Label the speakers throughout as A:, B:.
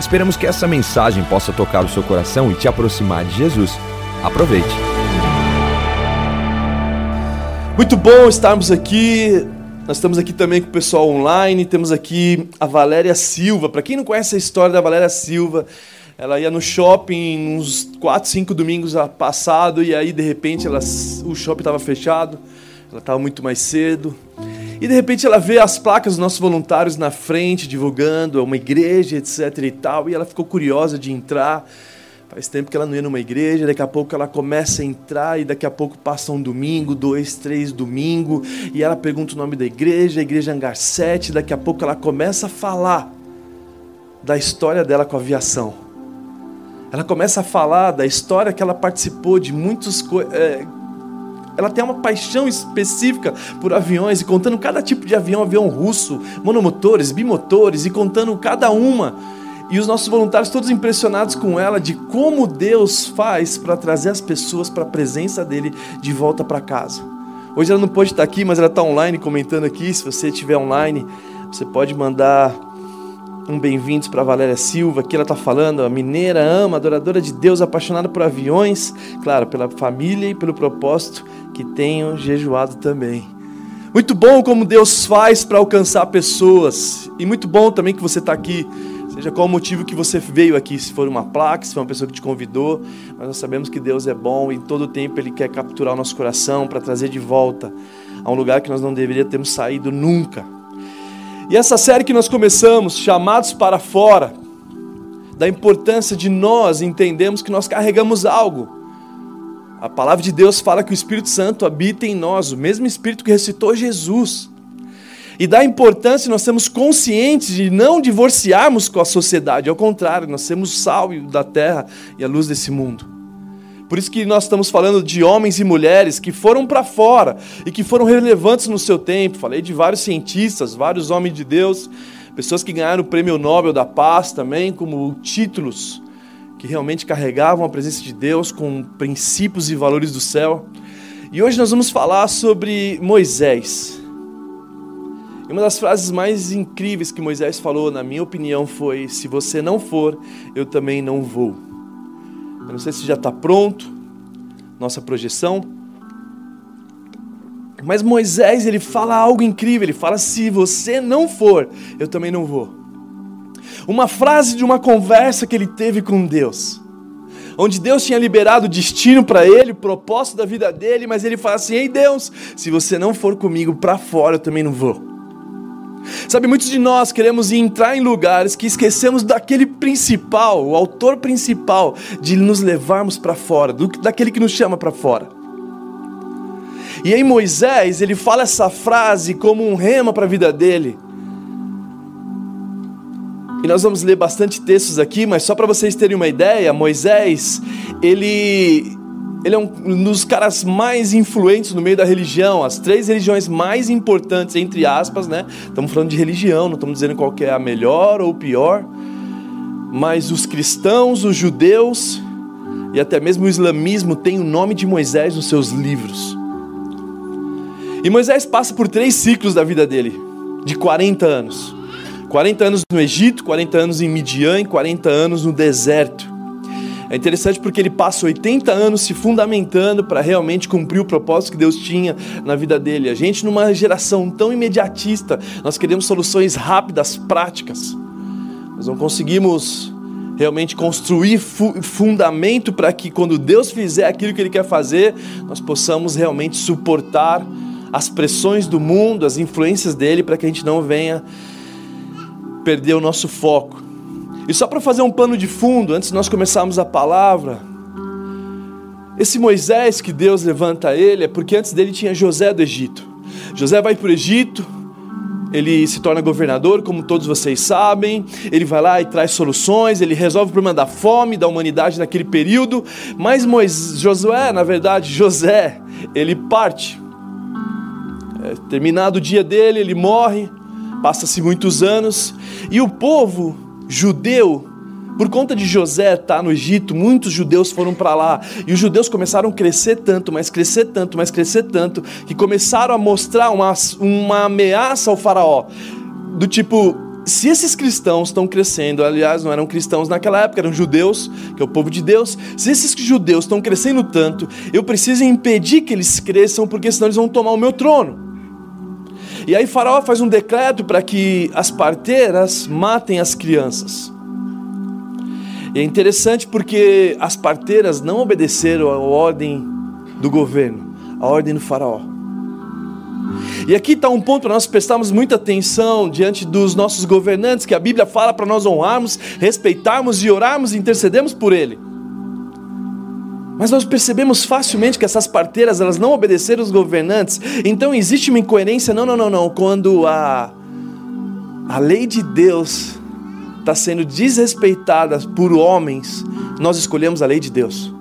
A: Esperamos que essa mensagem possa tocar o seu coração e te aproximar de Jesus. Aproveite.
B: Muito bom estarmos aqui. Nós estamos aqui também com o pessoal online. Temos aqui a Valéria Silva. Para quem não conhece a história da Valéria Silva, ela ia no shopping uns 4, 5 domingos passado e aí de repente ela, o shopping estava fechado. Ela estava muito mais cedo. E de repente ela vê as placas dos nossos voluntários na frente, divulgando, é uma igreja, etc e tal, e ela ficou curiosa de entrar. Faz tempo que ela não ia numa igreja, daqui a pouco ela começa a entrar e daqui a pouco passa um domingo, dois, três domingo, e ela pergunta o nome da igreja, a igreja Hangar 7, daqui a pouco ela começa a falar da história dela com a aviação. Ela começa a falar da história que ela participou de muitos é, ela tem uma paixão específica por aviões e contando cada tipo de avião, avião russo, monomotores, bimotores e contando cada uma. E os nossos voluntários todos impressionados com ela de como Deus faz para trazer as pessoas para a presença dele de volta para casa. Hoje ela não pode estar aqui, mas ela está online comentando aqui. Se você estiver online, você pode mandar um bem-vindos para Valéria Silva, aqui ela está falando, a mineira ama, adoradora de Deus, apaixonada por aviões, claro, pela família e pelo propósito que tenho jejuado também. Muito bom como Deus faz para alcançar pessoas, e muito bom também que você está aqui, seja qual o motivo que você veio aqui, se for uma placa, se for uma pessoa que te convidou, mas nós sabemos que Deus é bom e em todo tempo Ele quer capturar o nosso coração para trazer de volta a um lugar que nós não deveríamos ter saído nunca. E essa série que nós começamos, Chamados para Fora, da importância de nós entendermos que nós carregamos algo. A palavra de Deus fala que o Espírito Santo habita em nós, o mesmo Espírito que recitou Jesus. E da importância nós sermos conscientes de não divorciarmos com a sociedade, ao contrário, nós sermos sal da terra e a luz desse mundo. Por isso que nós estamos falando de homens e mulheres que foram para fora e que foram relevantes no seu tempo. Falei de vários cientistas, vários homens de Deus, pessoas que ganharam o Prêmio Nobel da Paz também, como títulos que realmente carregavam a presença de Deus com princípios e valores do céu. E hoje nós vamos falar sobre Moisés. E uma das frases mais incríveis que Moisés falou, na minha opinião, foi: Se você não for, eu também não vou. Eu não sei se já está pronto nossa projeção. Mas Moisés, ele fala algo incrível, ele fala: "Se você não for, eu também não vou". Uma frase de uma conversa que ele teve com Deus. Onde Deus tinha liberado o destino para ele, o propósito da vida dele, mas ele fala assim: "Ei Deus, se você não for comigo para fora, eu também não vou". Sabe, muitos de nós queremos entrar em lugares que esquecemos daquele principal, o autor principal, de nos levarmos para fora, do, daquele que nos chama para fora. E em Moisés, ele fala essa frase como um rema para a vida dele. E nós vamos ler bastante textos aqui, mas só para vocês terem uma ideia, Moisés, ele ele é um dos caras mais influentes no meio da religião, as três religiões mais importantes, entre aspas, né? Estamos falando de religião, não estamos dizendo qual é a melhor ou pior, mas os cristãos, os judeus e até mesmo o islamismo têm o nome de Moisés nos seus livros. E Moisés passa por três ciclos da vida dele, de 40 anos. 40 anos no Egito, 40 anos em Midian e 40 anos no deserto. É interessante porque ele passa 80 anos se fundamentando para realmente cumprir o propósito que Deus tinha na vida dele. A gente, numa geração tão imediatista, nós queremos soluções rápidas, práticas. Nós não conseguimos realmente construir fu fundamento para que quando Deus fizer aquilo que Ele quer fazer, nós possamos realmente suportar as pressões do mundo, as influências dele, para que a gente não venha perder o nosso foco. E só para fazer um pano de fundo, antes de nós começarmos a palavra, esse Moisés que Deus levanta ele é porque antes dele tinha José do Egito. José vai para o Egito, ele se torna governador, como todos vocês sabem. Ele vai lá e traz soluções, ele resolve o problema da fome da humanidade naquele período. Mas Moisés, Josué, na verdade, José, ele parte. É, terminado o dia dele, ele morre. Passa-se muitos anos e o povo judeu por conta de José estar tá no Egito, muitos judeus foram para lá. E os judeus começaram a crescer tanto, mas crescer tanto, mas crescer tanto, que começaram a mostrar uma, uma ameaça ao faraó. Do tipo, se esses cristãos estão crescendo, aliás, não eram cristãos naquela época, eram judeus, que é o povo de Deus, se esses judeus estão crescendo tanto, eu preciso impedir que eles cresçam, porque senão eles vão tomar o meu trono. E aí Faraó faz um decreto para que as parteiras matem as crianças. E é interessante porque as parteiras não obedeceram à ordem do governo, à ordem do faraó. E aqui está um ponto para nós prestarmos muita atenção diante dos nossos governantes, que a Bíblia fala para nós honrarmos, respeitarmos e orarmos e intercedermos por ele. Mas nós percebemos facilmente que essas parteiras elas não obedeceram os governantes. Então existe uma incoerência, não, não, não, não, quando a a lei de Deus está sendo desrespeitada por homens, nós escolhemos a lei de Deus.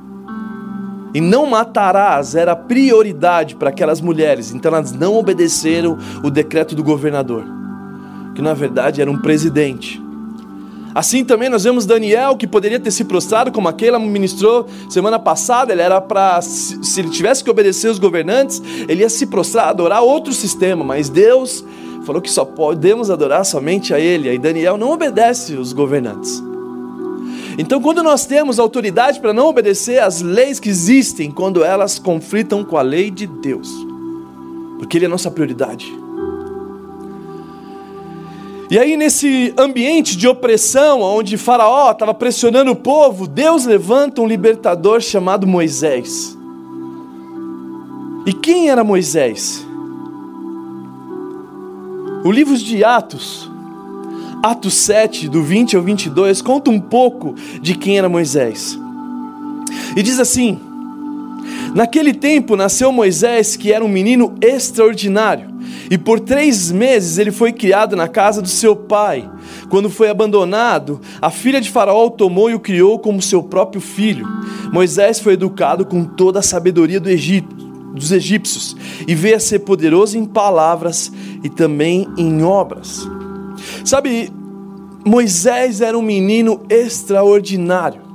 B: E não matarás era prioridade para aquelas mulheres, então elas não obedeceram o decreto do governador, que na verdade era um presidente. Assim também nós vemos Daniel, que poderia ter se prostrado, como aquele ministrou semana passada, ele era para, se ele tivesse que obedecer os governantes, ele ia se prostrar, adorar outro sistema, mas Deus falou que só podemos adorar somente a Ele. Aí Daniel não obedece os governantes. Então, quando nós temos autoridade para não obedecer às leis que existem, quando elas conflitam com a lei de Deus, porque Ele é a nossa prioridade. E aí, nesse ambiente de opressão, onde Faraó estava pressionando o povo, Deus levanta um libertador chamado Moisés. E quem era Moisés? O livro de Atos, Atos 7, do 20 ao 22, conta um pouco de quem era Moisés. E diz assim: Naquele tempo nasceu Moisés, que era um menino extraordinário, e por três meses ele foi criado na casa do seu pai. Quando foi abandonado, a filha de Faraó o tomou e o criou como seu próprio filho. Moisés foi educado com toda a sabedoria do Egito dos egípcios e veio a ser poderoso em palavras e também em obras. Sabe, Moisés era um menino extraordinário.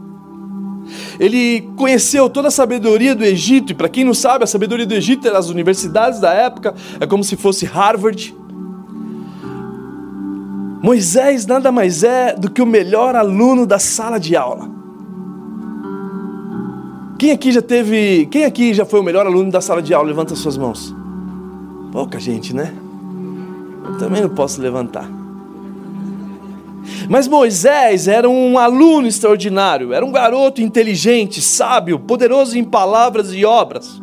B: Ele conheceu toda a sabedoria do Egito, e para quem não sabe, a sabedoria do Egito era as universidades da época, é como se fosse Harvard. Moisés nada mais é do que o melhor aluno da sala de aula. Quem aqui já teve. Quem aqui já foi o melhor aluno da sala de aula? Levanta suas mãos. Pouca gente, né? Eu também não posso levantar. Mas Moisés era um aluno extraordinário, era um garoto inteligente, sábio, poderoso em palavras e obras.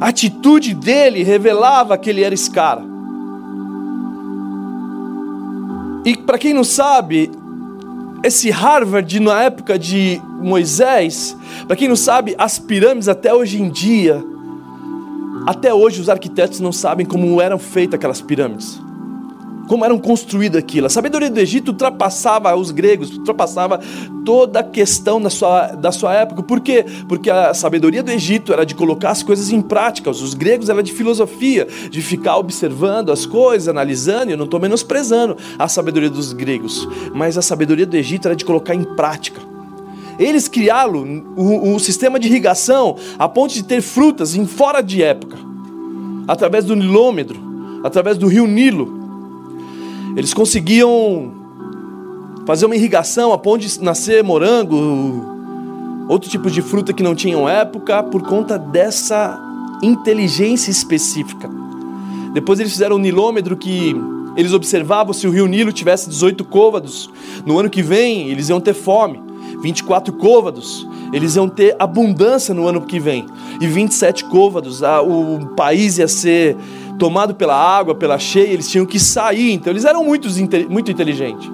B: A atitude dele revelava que ele era esse cara. E para quem não sabe, esse Harvard na época de Moisés, para quem não sabe, as pirâmides até hoje em dia, até hoje os arquitetos não sabem como eram feitas aquelas pirâmides como eram construídas aquilo. A sabedoria do Egito ultrapassava os gregos, ultrapassava toda a questão da sua, da sua época. Por quê? Porque a sabedoria do Egito era de colocar as coisas em prática. Os gregos era de filosofia, de ficar observando as coisas, analisando. Eu não estou menosprezando a sabedoria dos gregos, mas a sabedoria do Egito era de colocar em prática. Eles criaram o, o sistema de irrigação a ponto de ter frutas em fora de época, através do nilômetro, através do rio Nilo. Eles conseguiam fazer uma irrigação a ponto de nascer morango, outro tipo de fruta que não tinham época, por conta dessa inteligência específica. Depois eles fizeram um nilômetro que eles observavam se o rio Nilo tivesse 18 côvados. No ano que vem, eles iam ter fome. 24 côvados, eles iam ter abundância no ano que vem. E 27 côvados, o país ia ser tomado pela água, pela cheia, eles tinham que sair. Então eles eram muito, muito inteligentes.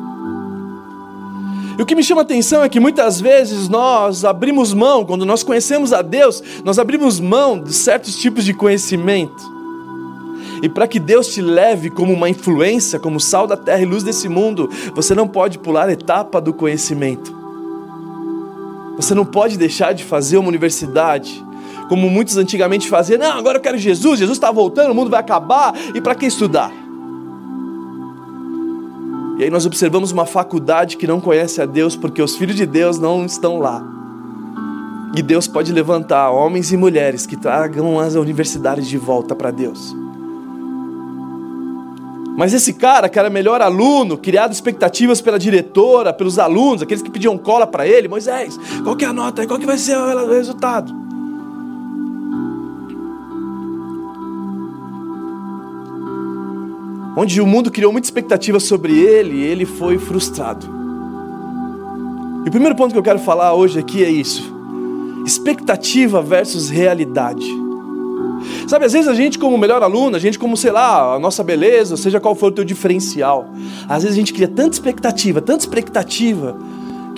B: E o que me chama a atenção é que muitas vezes nós abrimos mão, quando nós conhecemos a Deus, nós abrimos mão de certos tipos de conhecimento. E para que Deus te leve como uma influência, como sal da terra e luz desse mundo, você não pode pular a etapa do conhecimento. Você não pode deixar de fazer uma universidade, como muitos antigamente faziam. Não, agora eu quero Jesus, Jesus está voltando, o mundo vai acabar, e para que estudar? E aí nós observamos uma faculdade que não conhece a Deus, porque os filhos de Deus não estão lá. E Deus pode levantar homens e mulheres que tragam as universidades de volta para Deus. Mas esse cara, que era melhor aluno, criado expectativas pela diretora, pelos alunos, aqueles que pediam cola para ele, Moisés, qual que é a nota? Qual que vai ser o resultado? Onde o mundo criou muita expectativa sobre ele, ele foi frustrado. E o primeiro ponto que eu quero falar hoje aqui é isso: expectativa versus realidade. Sabe, às vezes a gente, como melhor aluno, a gente, como, sei lá, a nossa beleza, seja qual for o teu diferencial, às vezes a gente cria tanta expectativa, tanta expectativa,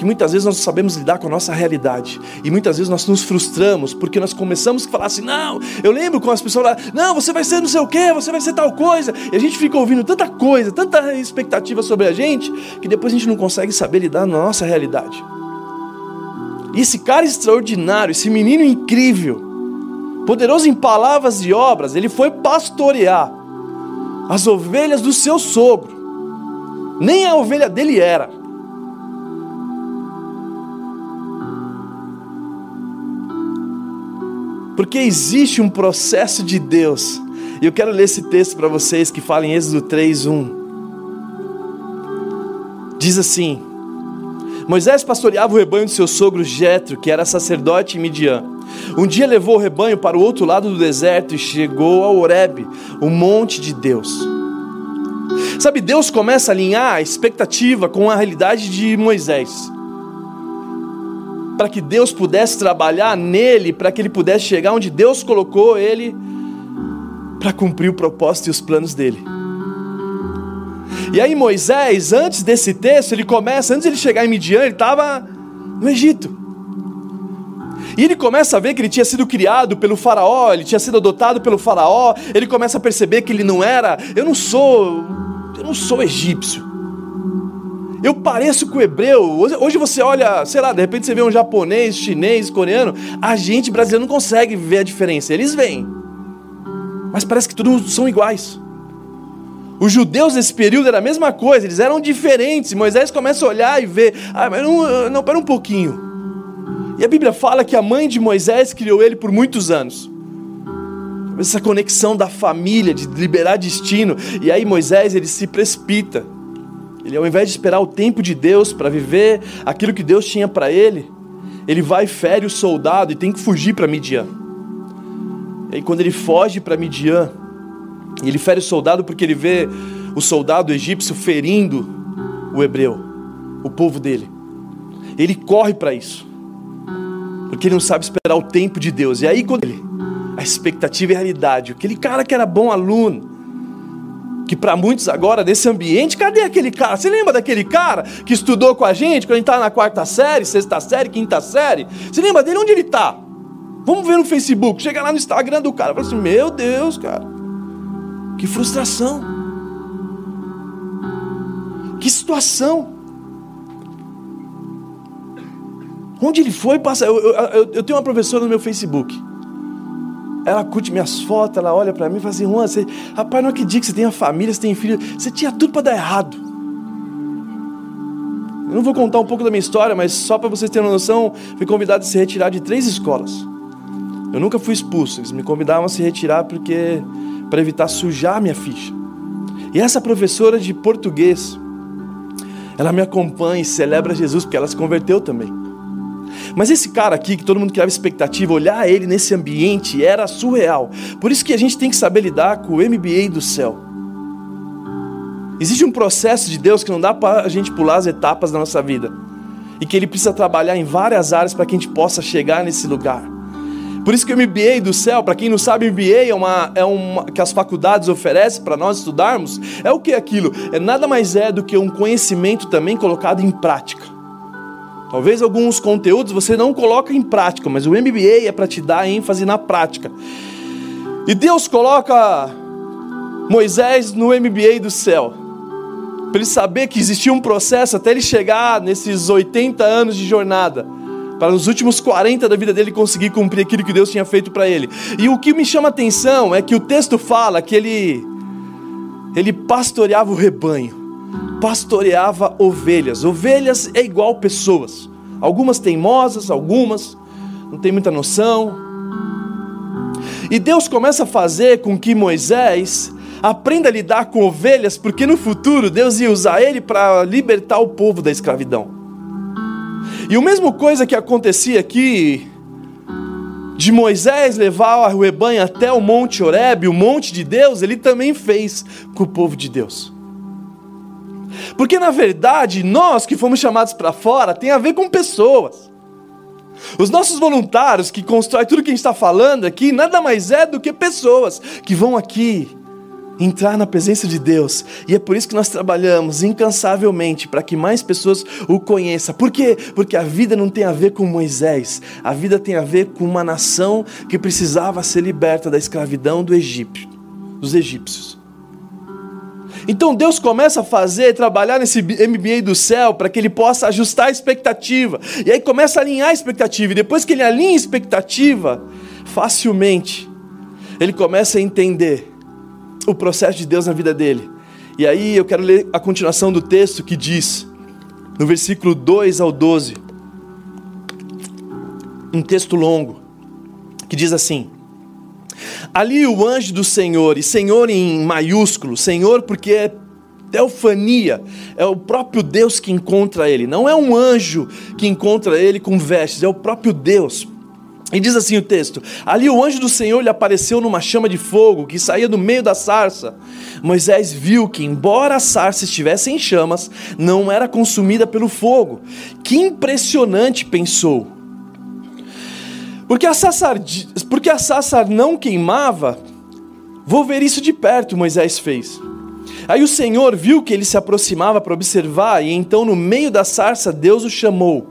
B: que muitas vezes nós não sabemos lidar com a nossa realidade. E muitas vezes nós nos frustramos porque nós começamos a falar assim: não, eu lembro com as pessoas lá, não, você vai ser não sei o quê, você vai ser tal coisa. E a gente fica ouvindo tanta coisa, tanta expectativa sobre a gente, que depois a gente não consegue saber lidar na nossa realidade. E esse cara extraordinário, esse menino incrível, poderoso em palavras e obras, ele foi pastorear as ovelhas do seu sogro. Nem a ovelha dele era. Porque existe um processo de Deus. E eu quero ler esse texto para vocês que fala em Êxodo 3:1. Diz assim: Moisés pastoreava o rebanho de seu sogro Jetro, que era sacerdote em Midian. Um dia levou o rebanho para o outro lado do deserto e chegou ao Horebe, o monte de Deus. Sabe, Deus começa a alinhar a expectativa com a realidade de Moisés. Para que Deus pudesse trabalhar nele, para que ele pudesse chegar onde Deus colocou ele, para cumprir o propósito e os planos dele. E aí Moisés, antes desse texto, ele começa, antes de ele chegar em Midian, ele estava no Egito. E ele começa a ver que ele tinha sido criado pelo faraó, ele tinha sido adotado pelo faraó, ele começa a perceber que ele não era, eu não sou, eu não sou egípcio. Eu pareço com o hebreu. Hoje você olha, sei lá, de repente você vê um japonês, chinês, coreano, a gente brasileiro não consegue ver a diferença. Eles veem. Mas parece que todos são iguais. Os judeus nesse período era a mesma coisa, eles eram diferentes. Moisés começa a olhar e ver, ah, mas não, não, pera um pouquinho. E a Bíblia fala que a mãe de Moisés criou ele por muitos anos. Essa conexão da família, de liberar destino. E aí Moisés, ele se precipita. Ele ao invés de esperar o tempo de Deus para viver aquilo que Deus tinha para ele, ele vai e fere o soldado e tem que fugir para Midian. E aí quando ele foge para Midian, ele fere o soldado porque ele vê o soldado egípcio ferindo o hebreu, o povo dele. Ele corre para isso, porque ele não sabe esperar o tempo de Deus. E aí, quando ele, a expectativa e a realidade, aquele cara que era bom aluno, que para muitos agora, nesse ambiente, cadê aquele cara? Você lembra daquele cara que estudou com a gente quando a gente estava na quarta série, sexta série, quinta série? Você lembra dele? Onde ele está? Vamos ver no Facebook, chega lá no Instagram do cara, fala assim: Meu Deus, cara. Que frustração. Que situação. Onde ele foi passar? Eu, eu, eu, tenho uma professora no meu Facebook. Ela curte minhas fotos, ela olha para mim e fala assim: Juan, você, rapaz, não acredito que você tenha família, você tem filho. Você tinha tudo para dar errado. Eu não vou contar um pouco da minha história, mas só para vocês terem uma noção, fui convidado a se retirar de três escolas. Eu nunca fui expulso, eles me convidavam a se retirar porque para evitar sujar minha ficha. E essa professora de português, ela me acompanha e celebra Jesus porque ela se converteu também. Mas esse cara aqui, que todo mundo criava expectativa, olhar ele nesse ambiente era surreal. Por isso que a gente tem que saber lidar com o MBA do céu. Existe um processo de Deus que não dá para a gente pular as etapas da nossa vida. E que Ele precisa trabalhar em várias áreas para que a gente possa chegar nesse lugar. Por isso que o MBA do céu, para quem não sabe, MBA é uma, é uma que as faculdades oferecem para nós estudarmos. É o que aquilo? É nada mais é do que um conhecimento também colocado em prática. Talvez alguns conteúdos você não coloca em prática, mas o MBA é para te dar ênfase na prática. E Deus coloca Moisés no MBA do céu. Para ele saber que existia um processo até ele chegar nesses 80 anos de jornada. Para nos últimos 40 da vida dele conseguir cumprir aquilo que Deus tinha feito para ele. E o que me chama a atenção é que o texto fala que ele ele pastoreava o rebanho, pastoreava ovelhas. Ovelhas é igual pessoas. Algumas teimosas, algumas não tem muita noção. E Deus começa a fazer com que Moisés aprenda a lidar com ovelhas, porque no futuro Deus ia usar ele para libertar o povo da escravidão. E o mesmo coisa que acontecia aqui de Moisés levar o rebanho até o Monte Horebe, o monte de Deus, ele também fez com o povo de Deus. Porque na verdade, nós que fomos chamados para fora tem a ver com pessoas. Os nossos voluntários que constroem tudo que a gente está falando aqui, nada mais é do que pessoas que vão aqui entrar na presença de Deus. E é por isso que nós trabalhamos incansavelmente para que mais pessoas o conheçam. Por quê? Porque a vida não tem a ver com Moisés. A vida tem a ver com uma nação que precisava ser liberta da escravidão do Egito, dos egípcios. Então Deus começa a fazer, trabalhar nesse MBA do céu para que ele possa ajustar a expectativa. E aí começa a alinhar a expectativa. E depois que ele alinha a expectativa, facilmente ele começa a entender o processo de Deus na vida dele. E aí eu quero ler a continuação do texto que diz, no versículo 2 ao 12, um texto longo, que diz assim: Ali o anjo do Senhor, e Senhor em maiúsculo, Senhor porque é teofania, é o próprio Deus que encontra ele, não é um anjo que encontra ele com vestes, é o próprio Deus. E diz assim o texto: Ali o anjo do Senhor lhe apareceu numa chama de fogo que saía do meio da sarça. Moisés viu que, embora a sarça estivesse em chamas, não era consumida pelo fogo. Que impressionante, pensou. Porque a sarça, porque a sarça não queimava, vou ver isso de perto, Moisés fez. Aí o Senhor viu que ele se aproximava para observar, e então no meio da sarça Deus o chamou.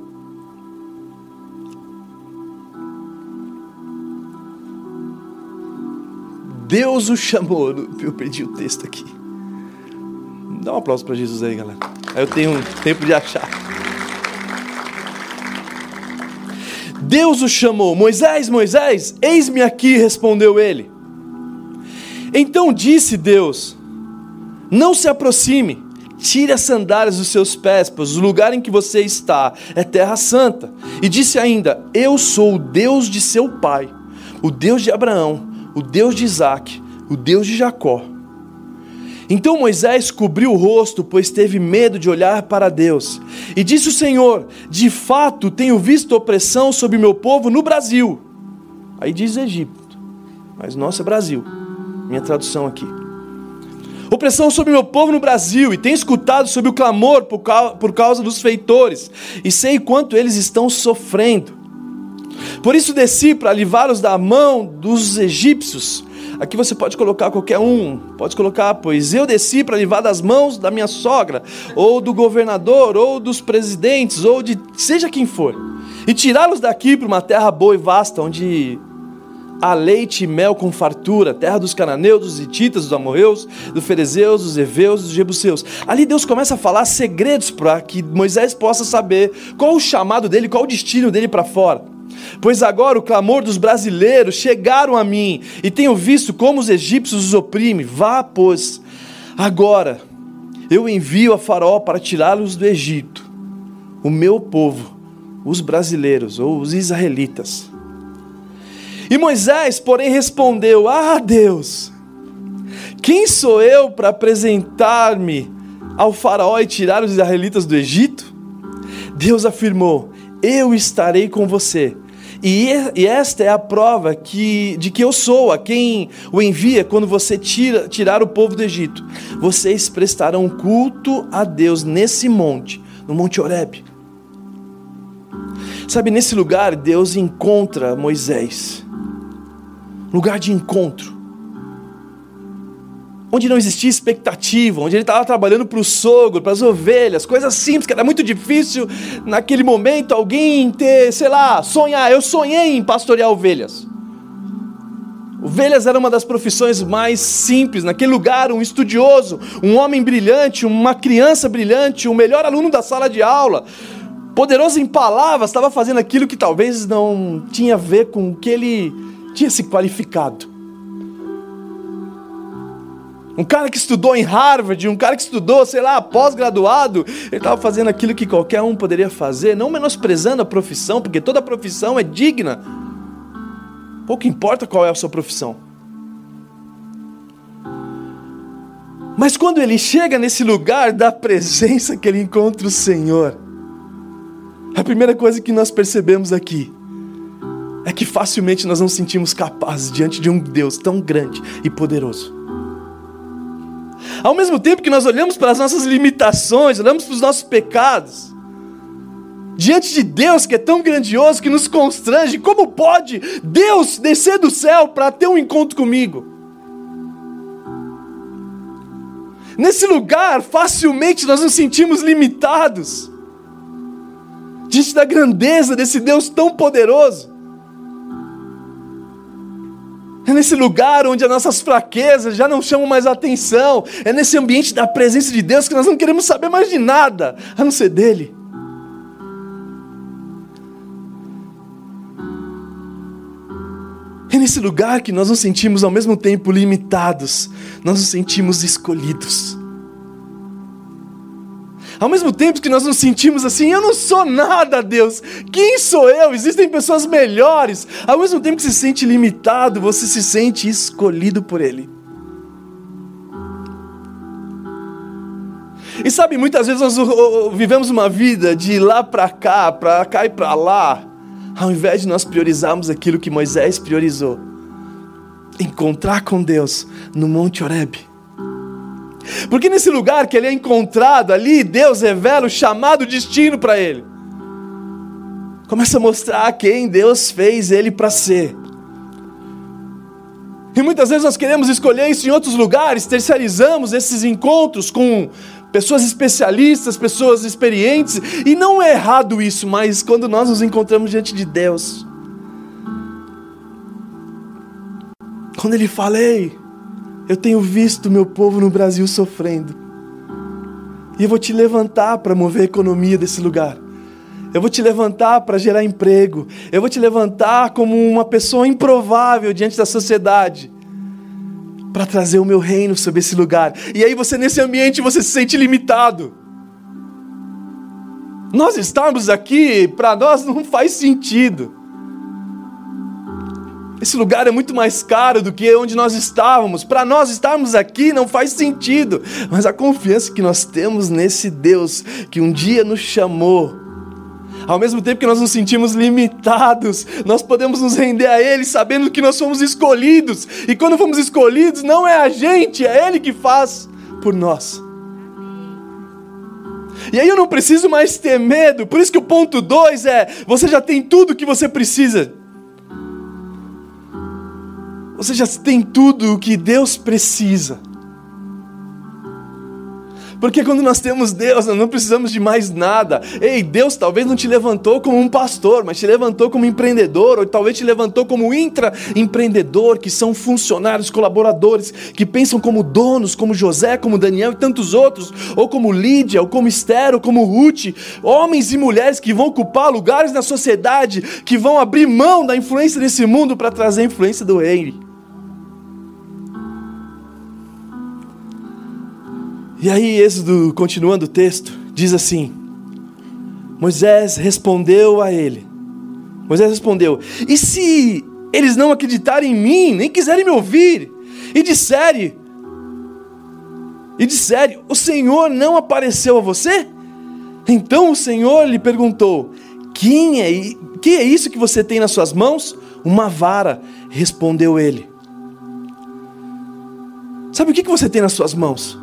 B: Deus o chamou. Eu perdi o texto aqui. Dá um aplauso para Jesus aí, galera. Aí eu tenho tempo de achar. Deus o chamou. Moisés, Moisés, eis-me aqui, respondeu ele. Então disse Deus: Não se aproxime, tire as sandálias dos seus pés, pois o lugar em que você está é terra santa. E disse ainda: Eu sou o Deus de seu pai, o Deus de Abraão o Deus de Isaac, o Deus de Jacó. Então Moisés cobriu o rosto, pois teve medo de olhar para Deus. E disse o Senhor: De fato tenho visto opressão sobre meu povo no Brasil. Aí diz Egito, mas nossa é Brasil. Minha tradução aqui. Opressão sobre meu povo no Brasil, e tenho escutado sobre o clamor por causa, por causa dos feitores, e sei quanto eles estão sofrendo. Por isso desci para livrá-los da mão dos egípcios. Aqui você pode colocar qualquer um, pode colocar, pois eu desci para livrar das mãos da minha sogra, ou do governador, ou dos presidentes, ou de seja quem for, e tirá-los daqui para uma terra boa e vasta, onde há leite e mel com fartura, terra dos cananeus, dos hititas, dos amorreus, dos ferezeus, dos heveus, dos jebuseus. Ali Deus começa a falar segredos para que Moisés possa saber qual o chamado dele, qual o destino dele para fora. Pois agora o clamor dos brasileiros chegaram a mim, e tenho visto como os egípcios os oprimem. Vá, pois, agora eu envio a Faraó para tirá-los do Egito, o meu povo, os brasileiros ou os israelitas. E Moisés, porém, respondeu: Ah, Deus, quem sou eu para apresentar-me ao Faraó e tirar os israelitas do Egito? Deus afirmou: Eu estarei com você e, e esta é a prova que, de que eu sou a quem o envia quando você tira, tirar o povo do Egito. Vocês prestarão culto a Deus nesse monte, no Monte Horeb. Sabe, nesse lugar Deus encontra Moisés. Lugar de encontro onde não existia expectativa, onde ele estava trabalhando para o sogro, para as ovelhas, coisas simples, que era muito difícil naquele momento alguém ter, sei lá, sonhar. Eu sonhei em pastorear ovelhas. Ovelhas era uma das profissões mais simples. Naquele lugar, um estudioso, um homem brilhante, uma criança brilhante, o melhor aluno da sala de aula, poderoso em palavras, estava fazendo aquilo que talvez não tinha a ver com o que ele tinha se qualificado. Um cara que estudou em Harvard, um cara que estudou, sei lá, pós-graduado, ele estava fazendo aquilo que qualquer um poderia fazer, não menosprezando a profissão, porque toda profissão é digna. Pouco importa qual é a sua profissão. Mas quando ele chega nesse lugar da presença que ele encontra o Senhor, a primeira coisa que nós percebemos aqui é que facilmente nós não sentimos capazes diante de um Deus tão grande e poderoso. Ao mesmo tempo que nós olhamos para as nossas limitações, olhamos para os nossos pecados, diante de Deus que é tão grandioso, que nos constrange, como pode Deus descer do céu para ter um encontro comigo? Nesse lugar, facilmente nós nos sentimos limitados, diante da grandeza desse Deus tão poderoso. É nesse lugar onde as nossas fraquezas já não chamam mais atenção. É nesse ambiente da presença de Deus que nós não queremos saber mais de nada, a não ser dele. É nesse lugar que nós nos sentimos ao mesmo tempo limitados, nós nos sentimos escolhidos. Ao mesmo tempo que nós nos sentimos assim, eu não sou nada, Deus. Quem sou eu? Existem pessoas melhores. Ao mesmo tempo que se sente limitado, você se sente escolhido por Ele. E sabe, muitas vezes nós vivemos uma vida de lá para cá, para cá e para lá, ao invés de nós priorizarmos aquilo que Moisés priorizou encontrar com Deus no Monte Horebe. Porque nesse lugar que ele é encontrado, ali Deus revela o chamado destino para ele. Começa a mostrar quem Deus fez ele para ser. E muitas vezes nós queremos escolher isso em outros lugares, terceirizamos esses encontros com pessoas especialistas, pessoas experientes, e não é errado isso, mas quando nós nos encontramos diante de Deus, quando Ele fala, ei, eu tenho visto meu povo no Brasil sofrendo. E eu vou te levantar para mover a economia desse lugar. Eu vou te levantar para gerar emprego. Eu vou te levantar como uma pessoa improvável diante da sociedade. Para trazer o meu reino sobre esse lugar. E aí você nesse ambiente você se sente limitado. Nós estarmos aqui para nós não faz sentido. Esse lugar é muito mais caro do que onde nós estávamos. Para nós estarmos aqui não faz sentido, mas a confiança que nós temos nesse Deus que um dia nos chamou, ao mesmo tempo que nós nos sentimos limitados, nós podemos nos render a Ele sabendo que nós somos escolhidos. E quando fomos escolhidos, não é a gente, é Ele que faz por nós. E aí eu não preciso mais ter medo. Por isso que o ponto 2 é: você já tem tudo o que você precisa. Você já tem tudo o que Deus precisa. Porque quando nós temos Deus, nós não precisamos de mais nada. Ei, Deus talvez não te levantou como um pastor, mas te levantou como empreendedor, ou talvez te levantou como intraempreendedor, que são funcionários, colaboradores, que pensam como donos, como José, como Daniel e tantos outros, ou como Lídia, ou como Esther, ou como Ruth, homens e mulheres que vão ocupar lugares na sociedade, que vão abrir mão da influência desse mundo para trazer a influência do rei. E aí, Êxodo, continuando o texto, diz assim: Moisés respondeu a ele. Moisés respondeu: E se eles não acreditarem em mim, nem quiserem me ouvir, e disserem, e disserem, o Senhor não apareceu a você? Então o Senhor lhe perguntou: Quem é, que é isso que você tem nas suas mãos? Uma vara, respondeu ele. Sabe o que você tem nas suas mãos?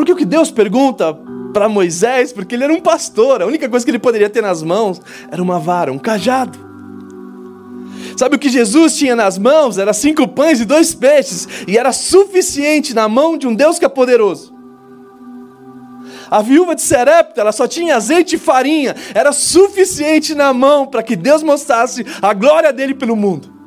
B: Porque o que Deus pergunta para Moisés, porque ele era um pastor, a única coisa que ele poderia ter nas mãos era uma vara, um cajado. Sabe o que Jesus tinha nas mãos? Era cinco pães e dois peixes, e era suficiente na mão de um Deus que é poderoso. A viúva de Serepta, ela só tinha azeite e farinha, era suficiente na mão para que Deus mostrasse a glória dele pelo mundo.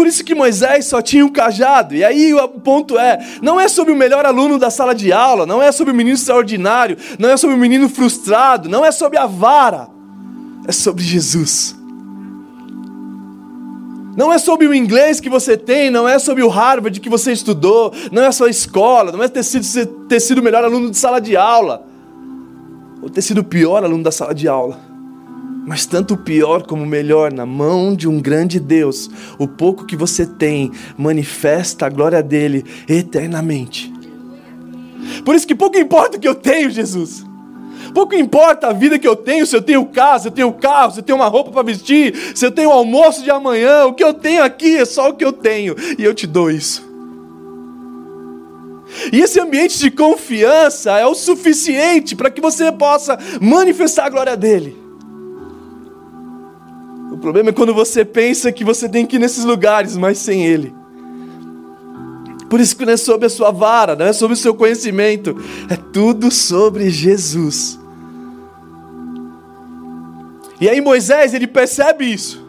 B: Por isso que Moisés só tinha um cajado. E aí o ponto é: não é sobre o melhor aluno da sala de aula, não é sobre o menino extraordinário, não é sobre o menino frustrado, não é sobre a vara, é sobre Jesus. Não é sobre o inglês que você tem, não é sobre o Harvard que você estudou, não é só a escola, não é ter sido, ter sido o melhor aluno de sala de aula, ou ter sido o pior aluno da sala de aula mas tanto pior como melhor na mão de um grande Deus. O pouco que você tem manifesta a glória dele eternamente. Por isso que pouco importa o que eu tenho, Jesus. Pouco importa a vida que eu tenho, se eu tenho casa, se eu tenho carro, se eu tenho uma roupa para vestir, se eu tenho almoço de amanhã, o que eu tenho aqui é só o que eu tenho e eu te dou isso. E esse ambiente de confiança é o suficiente para que você possa manifestar a glória dele. O problema é quando você pensa que você tem que ir nesses lugares, mas sem Ele. Por isso que não é sobre a sua vara, não é sobre o seu conhecimento, é tudo sobre Jesus. E aí Moisés, ele percebe isso.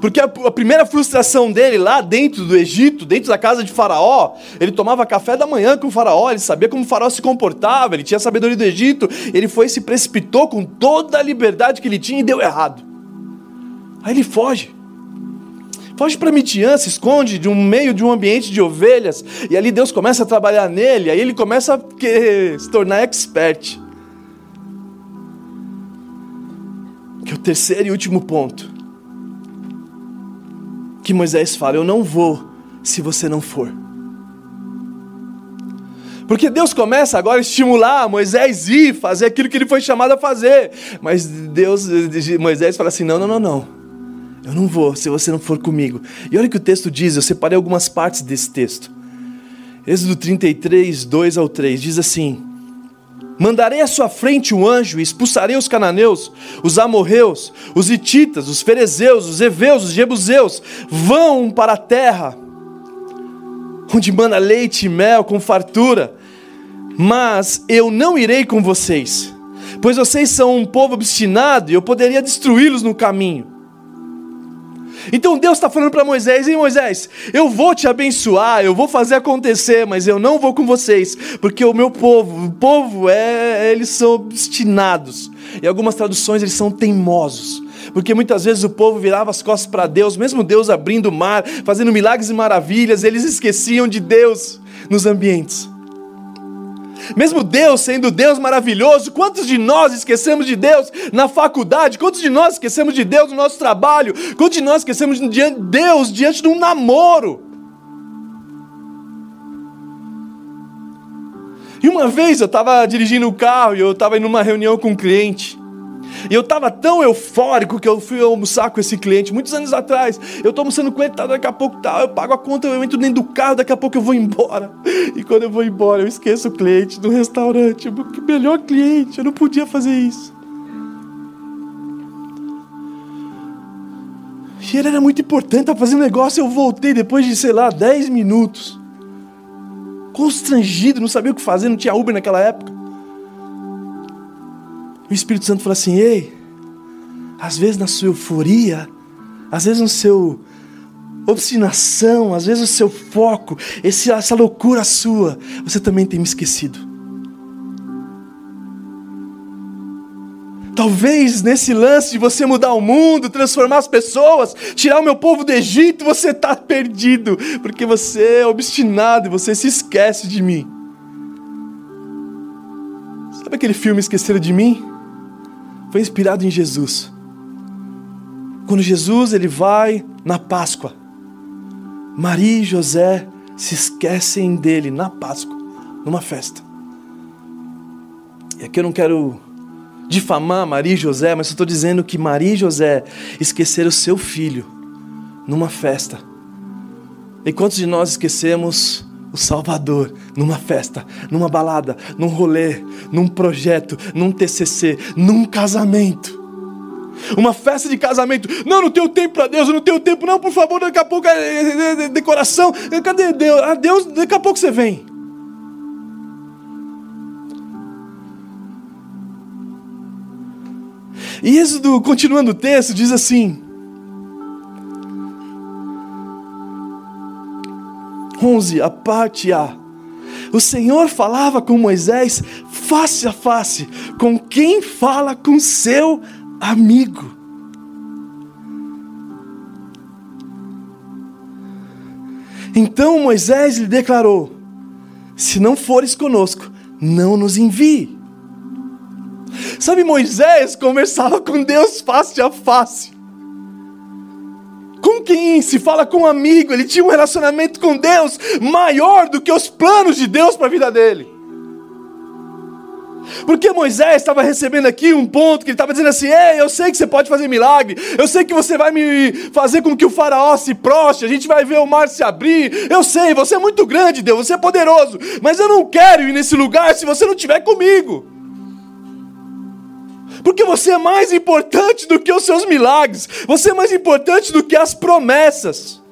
B: Porque a, a, primeira frustração dele lá dentro do Egito, dentro da casa de Faraó, ele tomava café da manhã com o Faraó, ele sabia como o Faraó se comportava, ele tinha sabedoria do Egito, ele foi e se precipitou com toda a liberdade que ele tinha e deu errado. Aí ele foge. Foge para Midian, se esconde de um meio de um ambiente de ovelhas, e ali Deus começa a trabalhar nele, aí ele começa a se tornar expert. Que é o terceiro e último ponto. Que Moisés fala: Eu não vou se você não for. Porque Deus começa agora a estimular Moisés ir fazer aquilo que ele foi chamado a fazer. Mas Deus, Moisés fala assim: não, não, não, não. Eu não vou se você não for comigo. E olha o que o texto diz, eu separei algumas partes desse texto. Êxodo 33, 2 ao 3, diz assim: Mandarei à sua frente um anjo e expulsarei os cananeus, os amorreus, os hititas, os ferezeus, os heveus, os jebuseus. Vão para a terra onde manda leite e mel com fartura. Mas eu não irei com vocês, pois vocês são um povo obstinado e eu poderia destruí-los no caminho. Então Deus está falando para Moisés: Ei Moisés, eu vou te abençoar, eu vou fazer acontecer, mas eu não vou com vocês, porque o meu povo, o povo, é, eles são obstinados. Em algumas traduções, eles são teimosos. Porque muitas vezes o povo virava as costas para Deus, mesmo Deus abrindo o mar, fazendo milagres e maravilhas, eles esqueciam de Deus nos ambientes. Mesmo Deus sendo Deus maravilhoso, quantos de nós esquecemos de Deus na faculdade? Quantos de nós esquecemos de Deus no nosso trabalho? Quantos de nós esquecemos de Deus diante de um namoro? E uma vez eu estava dirigindo o carro e eu estava em uma reunião com um cliente. E eu estava tão eufórico que eu fui almoçar com esse cliente muitos anos atrás. Eu estou almoçando com ele, tá, daqui a pouco tá, eu pago a conta, eu entro dentro do carro, daqui a pouco eu vou embora. E quando eu vou embora, eu esqueço o cliente do restaurante. Que melhor cliente, eu não podia fazer isso. E ele era muito importante, tá fazendo negócio. Eu voltei depois de, sei lá, 10 minutos. Constrangido, não sabia o que fazer, não tinha Uber naquela época o Espírito Santo fala assim: ei, às vezes na sua euforia, às vezes no seu obstinação, às vezes no seu foco, esse, essa loucura sua, você também tem me esquecido. Talvez nesse lance de você mudar o mundo, transformar as pessoas, tirar o meu povo do Egito, você está perdido, porque você é obstinado e você se esquece de mim. Sabe aquele filme Esqueceram de Mim? Foi inspirado em Jesus. Quando Jesus ele vai na Páscoa, Maria e José se esquecem dele na Páscoa, numa festa. E aqui eu não quero difamar Maria e José, mas eu estou dizendo que Maria e José esqueceram seu filho numa festa. E quantos de nós esquecemos o Salvador numa festa, numa balada, num rolê, num projeto, num TCC, num casamento. Uma festa de casamento. Não, não tenho tempo para Deus, eu não tenho tempo, não, por favor, daqui a pouco é, é, é decoração. Cadê Deus? Ah, Deus, daqui a pouco você vem. E Êxodo, continuando o texto, diz assim: 11, a parte A. O Senhor falava com Moisés face a face, com quem fala com seu amigo. Então Moisés lhe declarou: Se não fores conosco, não nos envie. Sabe, Moisés conversava com Deus face a face. Com quem se fala com um amigo, ele tinha um relacionamento com Deus maior do que os planos de Deus para a vida dele. Porque Moisés estava recebendo aqui um ponto que ele estava dizendo assim: Ei, eu sei que você pode fazer milagre, eu sei que você vai me fazer com que o faraó se prostre, a gente vai ver o mar se abrir. Eu sei, você é muito grande, Deus, você é poderoso, mas eu não quero ir nesse lugar se você não estiver comigo. Porque você é mais importante do que os seus milagres, você é mais importante do que as promessas.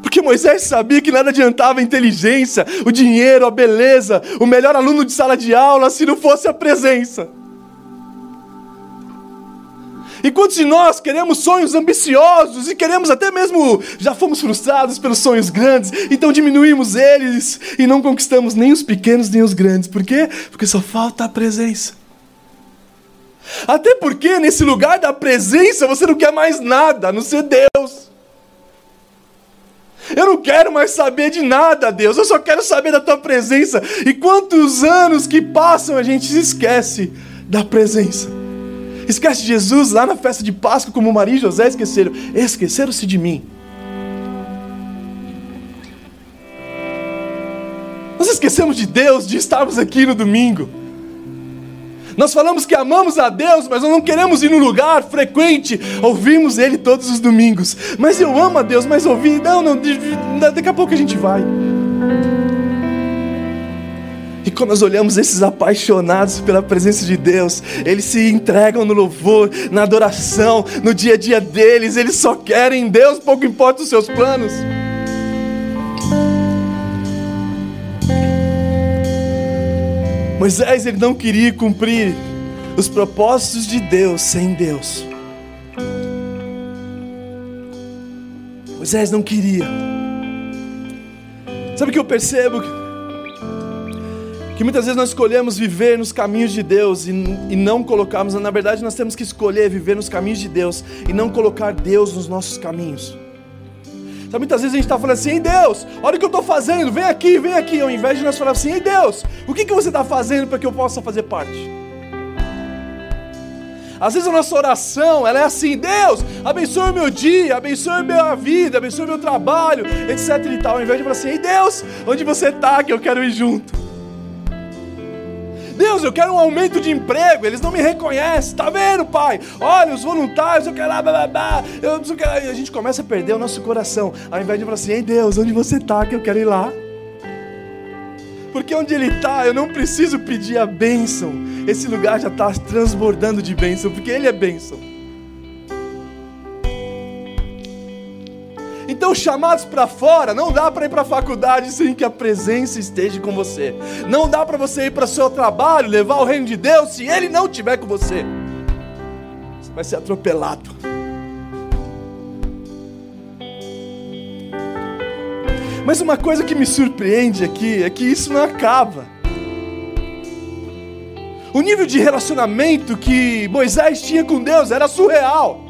B: Porque Moisés sabia que nada adiantava a inteligência, o dinheiro, a beleza, o melhor aluno de sala de aula, se não fosse a presença. E quantos de nós queremos sonhos ambiciosos e queremos até mesmo, já fomos frustrados pelos sonhos grandes, então diminuímos eles e não conquistamos nem os pequenos nem os grandes. Por quê? Porque só falta a presença. Até porque nesse lugar da presença você não quer mais nada, a não ser Deus. Eu não quero mais saber de nada, Deus. Eu só quero saber da tua presença. E quantos anos que passam a gente se esquece da presença. Esquece Jesus lá na festa de Páscoa, como Maria e José esqueceram. Esqueceram-se de mim. Nós esquecemos de Deus, de estarmos aqui no domingo. Nós falamos que amamos a Deus, mas nós não queremos ir no lugar frequente, ouvimos Ele todos os domingos. Mas eu amo a Deus, mas ouvir, não, não, daqui a pouco a gente vai. E quando nós olhamos esses apaixonados pela presença de Deus, eles se entregam no louvor, na adoração, no dia a dia deles, eles só querem Deus, pouco importa os seus planos. Moisés ele não queria cumprir os propósitos de Deus sem Deus. Moisés não queria. Sabe o que eu percebo? Que muitas vezes nós escolhemos viver nos caminhos de Deus e, e não colocarmos, na verdade nós temos que escolher viver nos caminhos de Deus e não colocar Deus nos nossos caminhos. Sabe, muitas vezes a gente está falando assim, ei Deus, olha o que eu estou fazendo, vem aqui, vem aqui. Ao invés de nós falar assim, ei Deus, o que, que você está fazendo para que eu possa fazer parte? Às vezes a nossa oração, ela é assim, Deus, abençoe o meu dia, abençoe a minha vida, abençoe o meu trabalho, etc e tal. Ao invés de falar assim, ei Deus, onde você está que eu quero ir junto? Deus, eu quero um aumento de emprego, eles não me reconhecem, tá vendo, pai? Olha, os voluntários, eu quero lá, blá, blá, blá, eu. E a gente começa a perder o nosso coração, ao invés de falar assim, ei Deus, onde você está que eu quero ir lá? Porque onde ele está, eu não preciso pedir a bênção, esse lugar já está transbordando de bênção, porque ele é bênção. Então, chamados para fora, não dá para ir para a faculdade sem que a presença esteja com você. Não dá para você ir para o seu trabalho, levar o reino de Deus, se Ele não estiver com você. Você vai ser atropelado. Mas uma coisa que me surpreende aqui é que isso não acaba. O nível de relacionamento que Moisés tinha com Deus era surreal.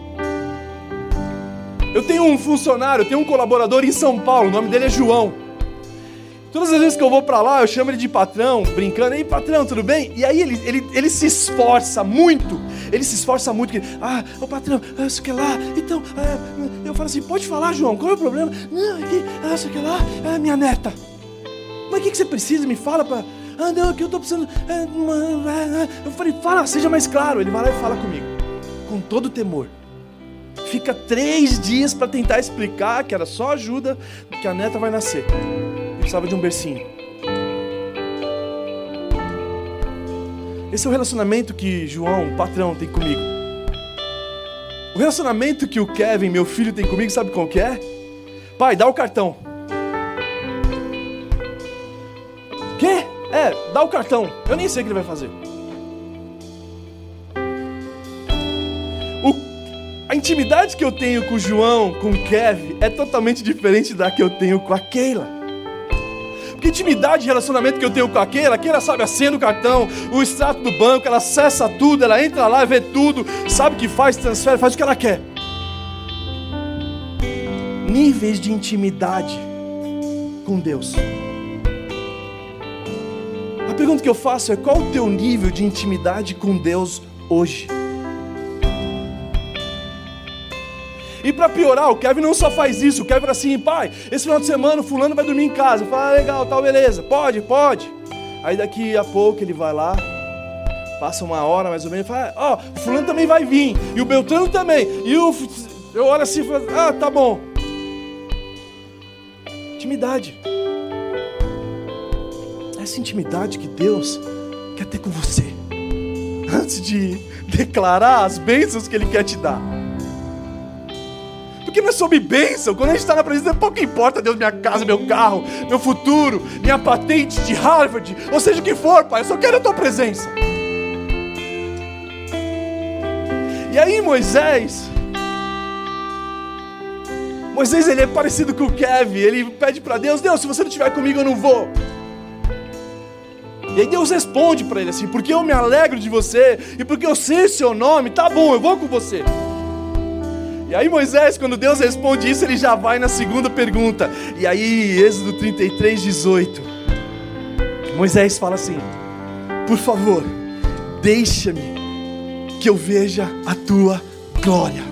B: Eu tenho um funcionário, eu tenho um colaborador em São Paulo, o nome dele é João. Todas as vezes que eu vou para lá, eu chamo ele de patrão, brincando, ei patrão, tudo bem? E aí ele, ele, ele se esforça muito, ele se esforça muito, que, ah, ô patrão, ah, isso que lá, então, ah, eu falo assim, pode falar, João, qual é o problema? Não, aqui, ah, isso que lá, ah, minha neta. Mas o que, que você precisa? Me fala para. Ah, não, que eu estou precisando. Ah, eu falei, fala, seja mais claro. Ele vai lá e fala comigo, com todo temor fica três dias para tentar explicar que era só ajuda, que a neta vai nascer. Ele precisava de um bercinho. Esse é o relacionamento que João, patrão, tem comigo. O relacionamento que o Kevin, meu filho, tem comigo, sabe qual que é? Pai, dá o cartão. Quê? É, dá o cartão. Eu nem sei o que ele vai fazer. A intimidade que eu tenho com o João, com o Kevin, é totalmente diferente da que eu tenho com a Keila. Porque intimidade e relacionamento que eu tenho com aquela, aquela sabe a senha do cartão, o extrato do banco, ela acessa tudo, ela entra lá, vê tudo, sabe o que faz, transfere, faz o que ela quer. Níveis de intimidade com Deus. A pergunta que eu faço é: qual o teu nível de intimidade com Deus hoje? E para piorar, o Kevin não só faz isso, o Kevin fala assim, pai, esse final de semana o fulano vai dormir em casa. Fala, ah, legal, tal, beleza, pode, pode. Aí daqui a pouco ele vai lá, passa uma hora mais ou menos, fala, ó, o fulano também vai vir, e o Beltrano também, e o. Eu olho assim e falo, ah, tá bom. Intimidade. Essa intimidade que Deus quer ter com você, antes de declarar as bênçãos que Ele quer te dar. Porque não é sobre bênção. Quando a gente está na presença, pouco importa, Deus, minha casa, meu carro, meu futuro, minha patente de Harvard, ou seja o que for, Pai, eu só quero a tua presença. E aí, Moisés, Moisés ele é parecido com o Kevin, ele pede para Deus: Deus, se você não estiver comigo, eu não vou. E aí Deus responde para ele assim: porque eu me alegro de você e porque eu sei seu nome, tá bom, eu vou com você. E aí Moisés, quando Deus responde isso, ele já vai na segunda pergunta. E aí, Êxodo 33, 18. Moisés fala assim: Por favor, deixa-me que eu veja a tua glória.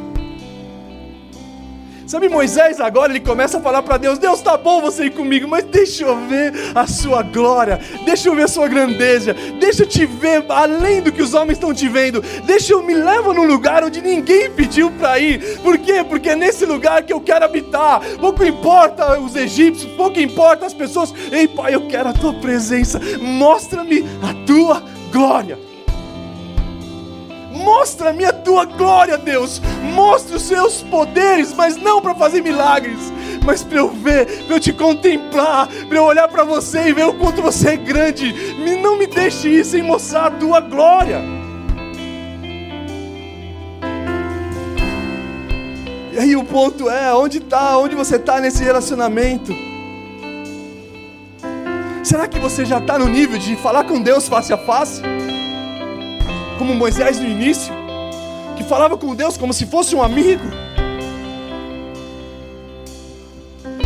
B: Sabe, Moisés agora ele começa a falar para Deus: Deus, tá bom você ir comigo, mas deixa eu ver a sua glória, deixa eu ver a sua grandeza, deixa eu te ver além do que os homens estão te vendo, deixa eu me leva num lugar onde ninguém pediu para ir. Por quê? Porque é nesse lugar que eu quero habitar. Pouco importa os egípcios, pouco importa as pessoas. Ei, Pai, eu quero a tua presença. Mostra-me a tua glória. Mostra-me a tua glória, Deus. Mostra os seus poderes, mas não para fazer milagres, mas para eu ver, para eu te contemplar, para eu olhar para você e ver o quanto você é grande. Não me deixe ir sem mostrar a tua glória. E aí o ponto é, onde está, onde você está nesse relacionamento? Será que você já está no nível de falar com Deus face a face? Como Moisés no início, que falava com Deus como se fosse um amigo?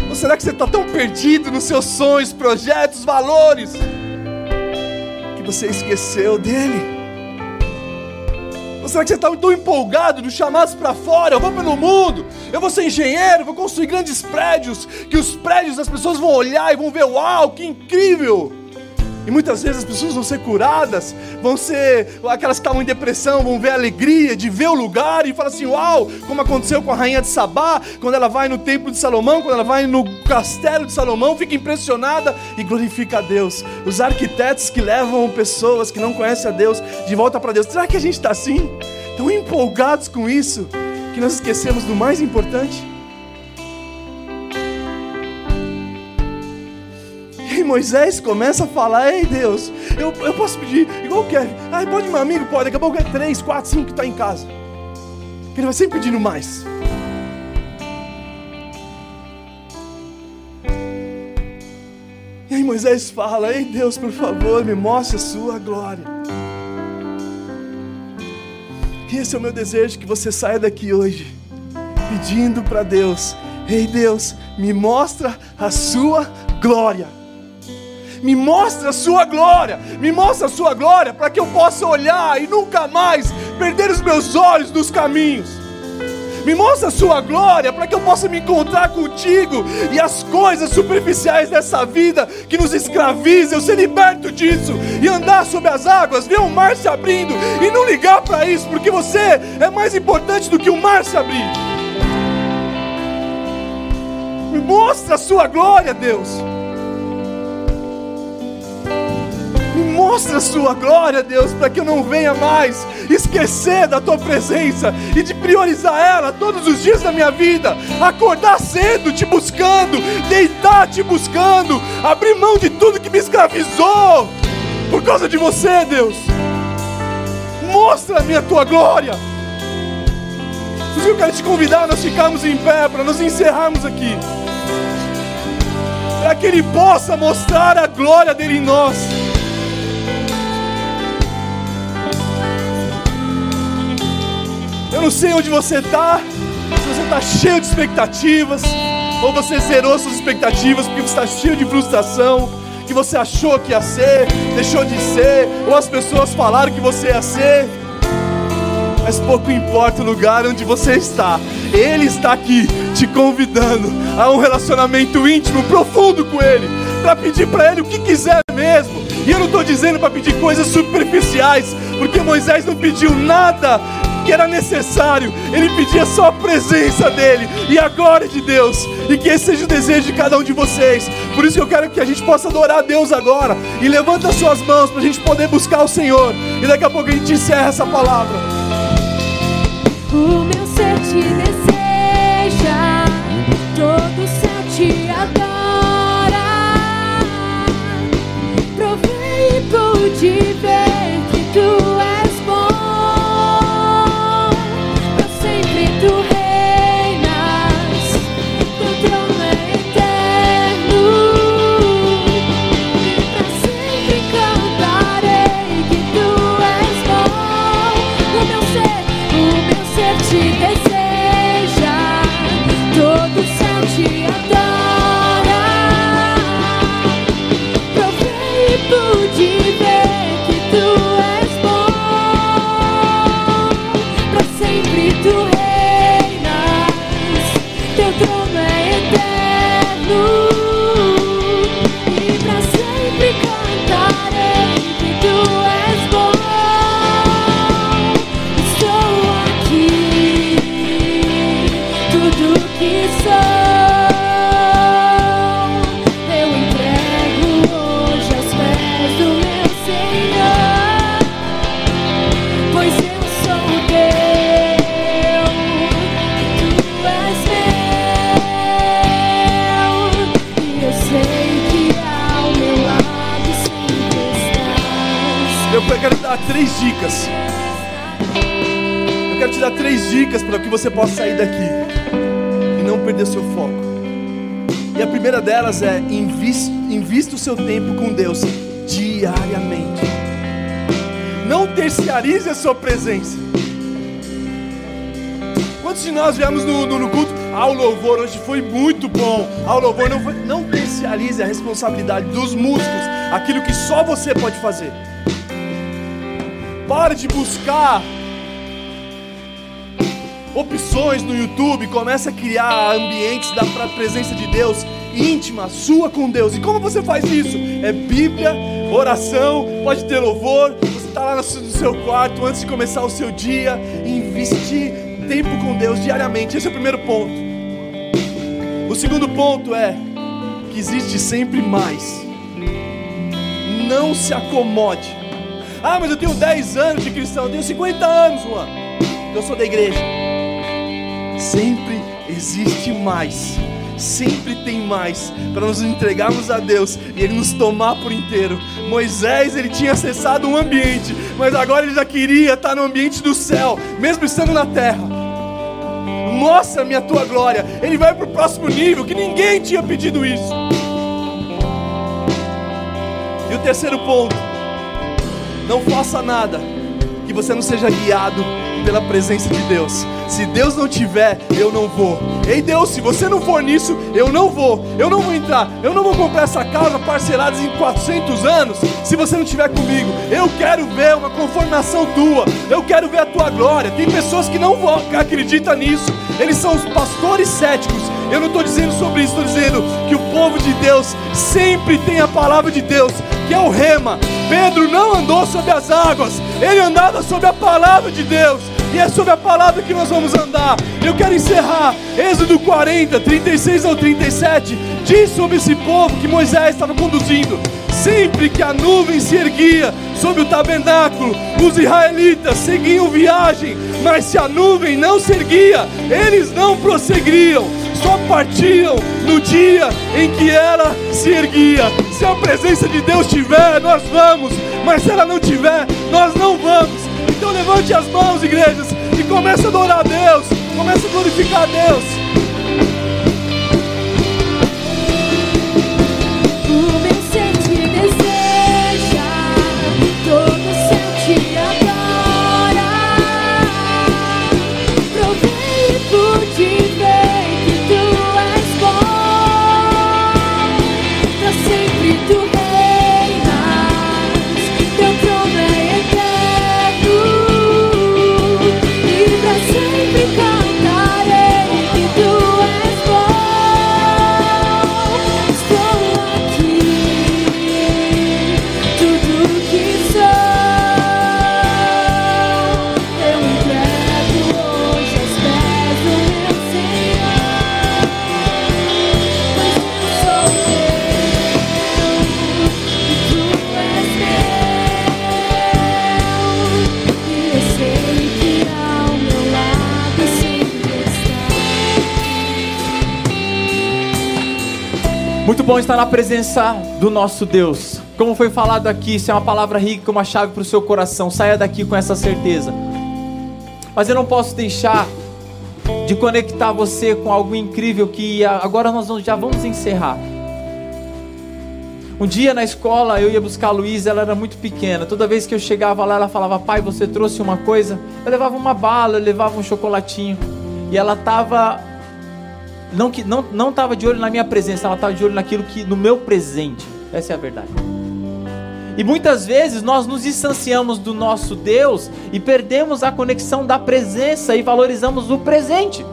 B: Ou será que você está tão perdido nos seus sonhos, projetos, valores, que você esqueceu dele? Ou será que você está tão empolgado nos chamados para fora? Eu vou pelo mundo, eu vou ser engenheiro, vou construir grandes prédios, que os prédios as pessoas vão olhar e vão ver, uau, que incrível! E muitas vezes as pessoas vão ser curadas, vão ser aquelas que estavam em depressão, vão ver a alegria de ver o lugar e falar assim: Uau, como aconteceu com a rainha de Sabá, quando ela vai no templo de Salomão, quando ela vai no castelo de Salomão, fica impressionada e glorifica a Deus. Os arquitetos que levam pessoas que não conhecem a Deus de volta para Deus. Será que a gente está assim? Tão empolgados com isso que nós esquecemos do mais importante? Moisés começa a falar: Ei Deus, eu, eu posso pedir, igual o Kevin, ah, pode meu amigo? Pode, daqui a pouco é três, quatro, cinco que está em casa. Ele vai sempre pedindo mais. E aí Moisés fala: Ei Deus, por favor, me mostre a sua glória. E esse é o meu desejo: que você saia daqui hoje pedindo para Deus: Ei Deus, me mostra a sua glória me mostra a sua glória, me mostra a sua glória para que eu possa olhar e nunca mais perder os meus olhos dos caminhos. Me mostra a sua glória para que eu possa me encontrar contigo e as coisas superficiais dessa vida que nos escravizam, eu ser liberto disso e andar sobre as águas, ver o mar se abrindo e não ligar para isso, porque você é mais importante do que o mar se abrir. Me mostra a sua glória, Deus. Mostra a sua glória, Deus, para que eu não venha mais esquecer da tua presença e de priorizar ela todos os dias da minha vida. Acordar cedo te buscando, deitar te buscando, abrir mão de tudo que me escravizou por causa de você, Deus. Mostra-me a tua glória. Por eu quero te convidar a nós ficarmos em pé, para nós encerrarmos aqui. Para que Ele possa mostrar a glória dele em nós. Eu não sei onde você está, se você está cheio de expectativas, ou você zerou suas expectativas porque você está cheio de frustração, que você achou que ia ser, deixou de ser, ou as pessoas falaram que você ia ser. Mas pouco importa o lugar onde você está, Ele está aqui te convidando a um relacionamento íntimo, profundo com Ele, para pedir para Ele o que quiser mesmo. E eu não estou dizendo para pedir coisas superficiais, porque Moisés não pediu nada que era necessário, ele pedia só a presença dele e a glória de Deus, e que esse seja o desejo de cada um de vocês. Por isso que eu quero que a gente possa adorar a Deus agora, e levanta as suas mãos para a gente poder buscar o Senhor, e daqui a pouco a gente encerra essa palavra. Dicas. Eu quero te dar três dicas para que você possa sair daqui e não perder seu foco. E a primeira delas é invista, invista o seu tempo com Deus diariamente. Não terciarize a sua presença. Quantos de nós viemos no, no, no culto? Ah, o louvor hoje foi muito bom. Ah, o louvor não foi. Não terciarize a responsabilidade dos músicos, aquilo que só você pode fazer. Pare de buscar opções no YouTube, comece a criar ambientes da presença de Deus íntima, sua com Deus. E como você faz isso? É Bíblia, oração, pode ter louvor. Você está lá no seu- quarto antes de começar o seu dia, investir tempo com Deus diariamente. Esse é o primeiro ponto. O segundo ponto é que existe sempre mais. Não se acomode. Ah, mas eu tenho 10 anos de cristão, eu tenho 50 anos, Juan. Eu sou da igreja. Sempre existe mais. Sempre tem mais para nos entregarmos a Deus e Ele nos tomar por inteiro. Moisés ele tinha acessado um ambiente, mas agora ele já queria estar no ambiente do céu, mesmo estando na terra. Mostra-me a tua glória. Ele vai para o próximo nível que ninguém tinha pedido isso. E o terceiro ponto, não faça nada que você não seja guiado pela presença de Deus. Se Deus não tiver, eu não vou. Ei Deus, se você não for nisso, eu não vou. Eu não vou entrar. Eu não vou comprar essa casa parcelada em 400 anos se você não estiver comigo. Eu quero ver uma conformação tua. Eu quero ver a tua glória. Tem pessoas que não acreditam nisso. Eles são os pastores céticos. Eu não estou dizendo sobre isso, estou dizendo que o povo de Deus sempre tem a palavra de Deus, que é o rema. Pedro não andou sobre as águas, ele andava sobre a palavra de Deus. E é sobre a palavra que nós vamos andar. Eu quero encerrar. Êxodo 40, 36 ao 37, diz sobre esse povo que Moisés estava conduzindo. Sempre que a nuvem se erguia sobre o tabernáculo, os israelitas seguiam viagem, mas se a nuvem não se erguia, eles não prosseguiam, só partiam no dia em que ela se erguia. Se a presença de Deus tiver, nós vamos, mas se ela não tiver, nós não vamos. Então levante as mãos, igrejas, e comece a adorar a Deus, comece a glorificar a Deus.
C: Está.
D: Na presença do nosso Deus. Como foi falado aqui, isso é uma palavra rica, uma chave para o seu coração. Saia daqui com essa certeza. Mas eu não posso deixar de conectar você com algo incrível que agora nós já vamos encerrar. Um dia na escola eu ia buscar a Luísa, ela era muito pequena. Toda vez que eu chegava lá, ela falava: Pai, você trouxe uma coisa? Eu levava uma bala, eu levava um chocolatinho. E ela estava não que não não estava de olho na minha presença, ela estava de olho naquilo que no meu presente. Essa é a verdade. E muitas vezes nós nos distanciamos do nosso Deus e perdemos a conexão da presença e valorizamos o presente.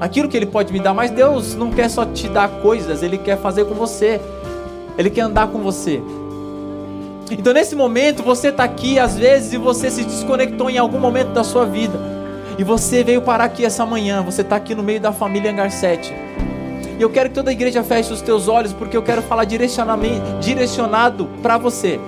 D: Aquilo que ele pode me dar, mas Deus não quer só te dar coisas, ele quer fazer com você. Ele quer andar com você. Então nesse momento você está aqui às vezes e você se desconectou em algum momento da sua vida. E você veio parar aqui essa manhã, você está aqui no meio da família Angar 7. E eu quero que toda a igreja feche os teus olhos, porque eu quero falar direcionado para você.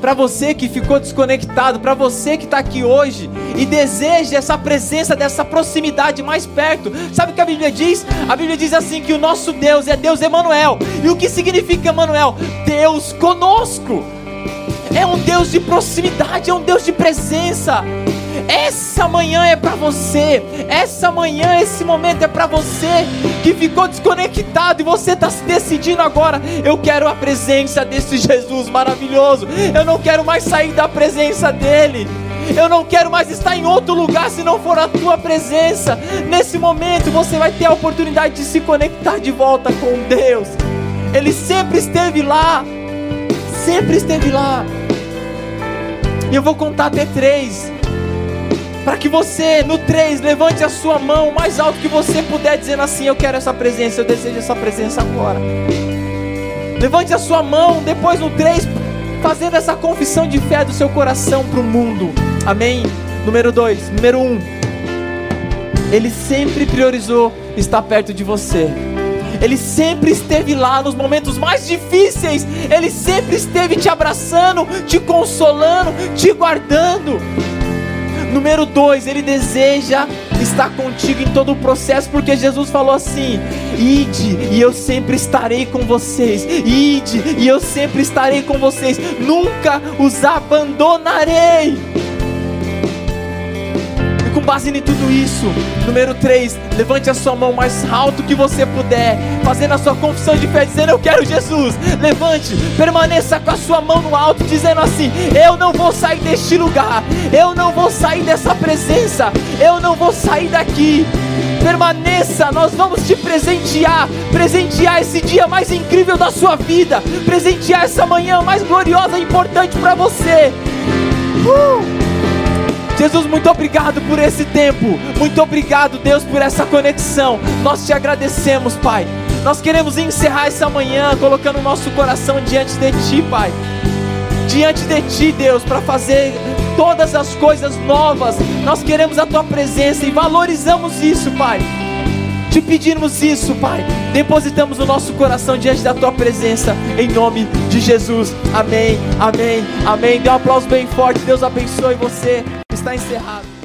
D: Para você que ficou desconectado, para você que está aqui hoje e deseja essa presença, dessa proximidade mais perto. Sabe o que a Bíblia diz? A Bíblia diz assim que o nosso Deus é Deus Emanuel. E o que significa Emanuel? Deus conosco. É um Deus de proximidade, é um Deus de presença. Essa manhã é para você. Essa manhã, esse momento é para você que ficou desconectado e você está se decidindo agora. Eu quero a presença desse Jesus maravilhoso. Eu não quero mais sair da presença dele. Eu não quero mais estar em outro lugar se não for a tua presença. Nesse momento você vai ter a oportunidade de se conectar de volta com Deus. Ele sempre esteve lá. Sempre esteve lá. E eu vou contar até três. Para que você, no três, levante a sua mão mais alto que você puder, dizendo assim: Eu quero essa presença, eu desejo essa presença agora. Levante a sua mão, depois no três, fazendo essa confissão de fé do seu coração para o mundo. Amém? Número dois, número um. Ele sempre priorizou estar perto de você. Ele sempre esteve lá nos momentos mais difíceis. Ele sempre esteve te abraçando, te consolando, te guardando. Número dois, ele deseja estar contigo em todo o processo, porque Jesus falou assim: Ide e eu sempre estarei com vocês. Ide e eu sempre estarei com vocês. Nunca os abandonarei. Base em tudo isso, número 3, levante a sua mão mais alto que você puder, fazendo a sua confissão de fé, dizendo: Eu quero Jesus. Levante, permaneça com a sua mão no alto, dizendo assim: Eu não vou sair deste lugar, eu não vou sair dessa presença, eu não vou sair daqui. Permaneça, nós vamos te presentear, presentear esse dia mais incrível da sua vida, presentear essa manhã mais gloriosa e importante para você. Uh! Jesus, muito obrigado por esse tempo. Muito obrigado, Deus, por essa conexão. Nós te agradecemos, Pai. Nós queremos encerrar essa manhã colocando o nosso coração diante de Ti, Pai. Diante de Ti, Deus, para fazer todas as coisas novas. Nós queremos a Tua presença e valorizamos isso, Pai. Te pedimos isso, Pai. Depositamos o nosso coração diante da tua presença, em nome de Jesus. Amém, amém, amém. Dê um aplauso bem forte. Deus abençoe você. Está encerrado.